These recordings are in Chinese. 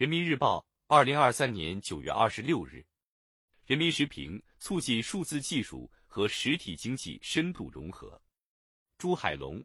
人民日报，二零二三年九月二十六日。人民时评：促进数字技术和实体经济深度融合。朱海龙，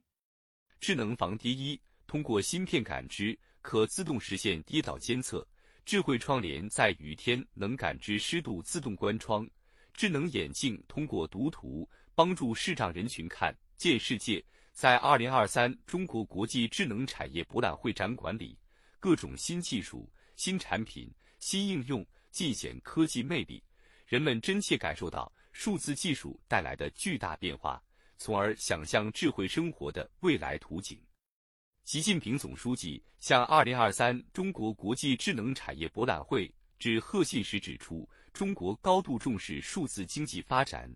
智能防跌一，通过芯片感知，可自动实现跌倒监测；智慧窗帘在雨天能感知湿度，自动关窗；智能眼镜通过读图，帮助视障人群看见世界。在二零二三中国国际智能产业博览会展馆里，各种新技术。新产品、新应用尽显科技魅力，人们真切感受到数字技术带来的巨大变化，从而想象智慧生活的未来图景。习近平总书记向二零二三中国国际智能产业博览会致贺信时指出，中国高度重视数字经济发展，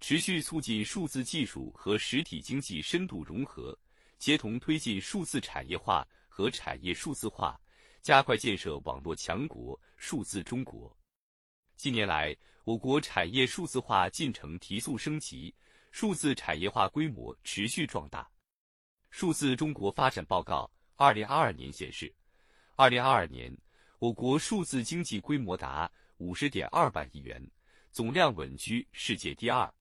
持续促进数字技术和实体经济深度融合，协同推进数字产业化和产业数字化。加快建设网络强国、数字中国。近年来，我国产业数字化进程提速升级，数字产业化规模持续壮大。数字中国发展报告二零二二年显示，二零二二年我国数字经济规模达五十点二万亿元，总量稳居世界第二。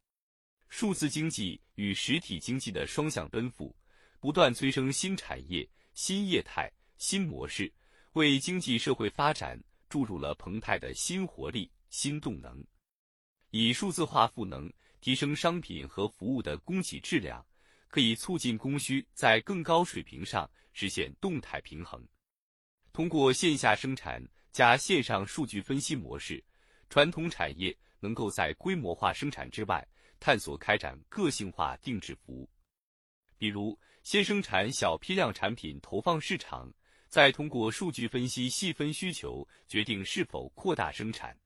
数字经济与实体经济的双向奔赴，不断催生新产业、新业态、新模式。为经济社会发展注入了澎湃的新活力、新动能。以数字化赋能提升商品和服务的供给质量，可以促进供需在更高水平上实现动态平衡。通过线下生产加线上数据分析模式，传统产业能够在规模化生产之外，探索开展个性化定制服务。比如，先生产小批量产品投放市场。再通过数据分析细分需求，决定是否扩大生产。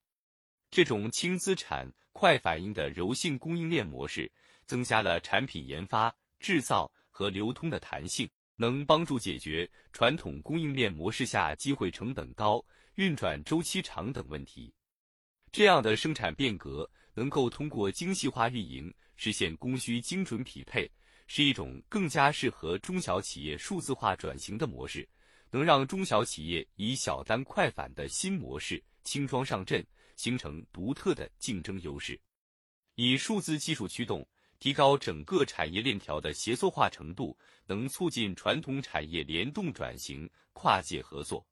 这种轻资产、快反应的柔性供应链模式，增加了产品研发、制造和流通的弹性，能帮助解决传统供应链模式下机会成本高、运转周期长等问题。这样的生产变革，能够通过精细化运营实现供需精准匹配，是一种更加适合中小企业数字化转型的模式。能让中小企业以小单快返的新模式轻装上阵，形成独特的竞争优势。以数字技术驱动，提高整个产业链条的协作化程度，能促进传统产业联动转型、跨界合作。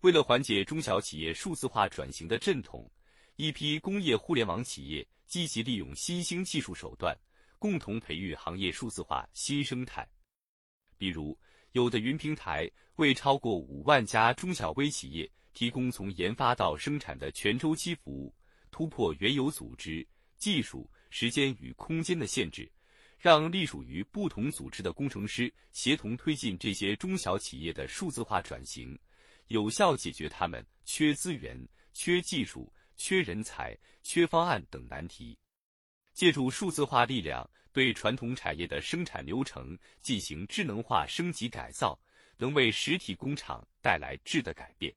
为了缓解中小企业数字化转型的阵痛，一批工业互联网企业积极利用新兴技术手段，共同培育行业数字化新生态。比如，有的云平台为超过五万家中小微企业提供从研发到生产的全周期服务，突破原有组织、技术、时间与空间的限制，让隶属于不同组织的工程师协同推进这些中小企业的数字化转型，有效解决他们缺资源、缺技术、缺人才、缺方案等难题。借助数字化力量。对传统产业的生产流程进行智能化升级改造，能为实体工厂带来质的改变。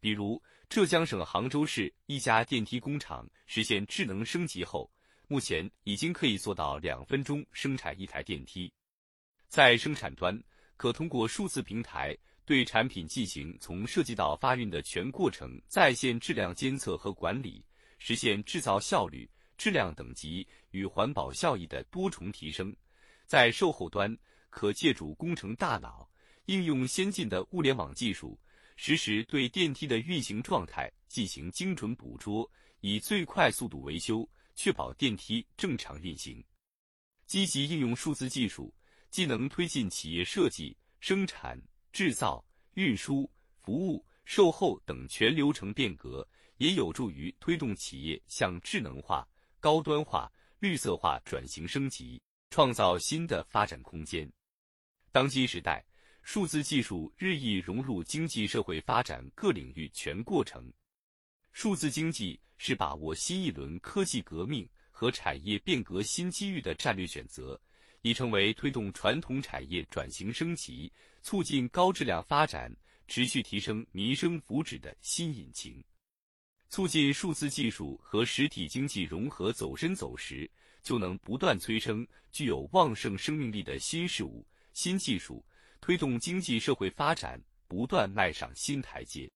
比如，浙江省杭州市一家电梯工厂实现智能升级后，目前已经可以做到两分钟生产一台电梯。在生产端，可通过数字平台对产品进行从设计到发运的全过程在线质量监测和管理，实现制造效率。质量等级与环保效益的多重提升，在售后端可借助工程大脑，应用先进的物联网技术，实时对电梯的运行状态进行精准捕捉，以最快速度维修，确保电梯正常运行。积极应用数字技术，既能推进企业设计、生产、制造、运输、服务、售后等全流程变革，也有助于推动企业向智能化。高端化、绿色化转型升级，创造新的发展空间。当今时代，数字技术日益融入经济社会发展各领域全过程。数字经济是把握新一轮科技革命和产业变革新机遇的战略选择，已成为推动传统产业转型升级、促进高质量发展、持续提升民生福祉的新引擎。促进数字技术和实体经济融合走深走实，就能不断催生具有旺盛生命力的新事物、新技术，推动经济社会发展不断迈上新台阶。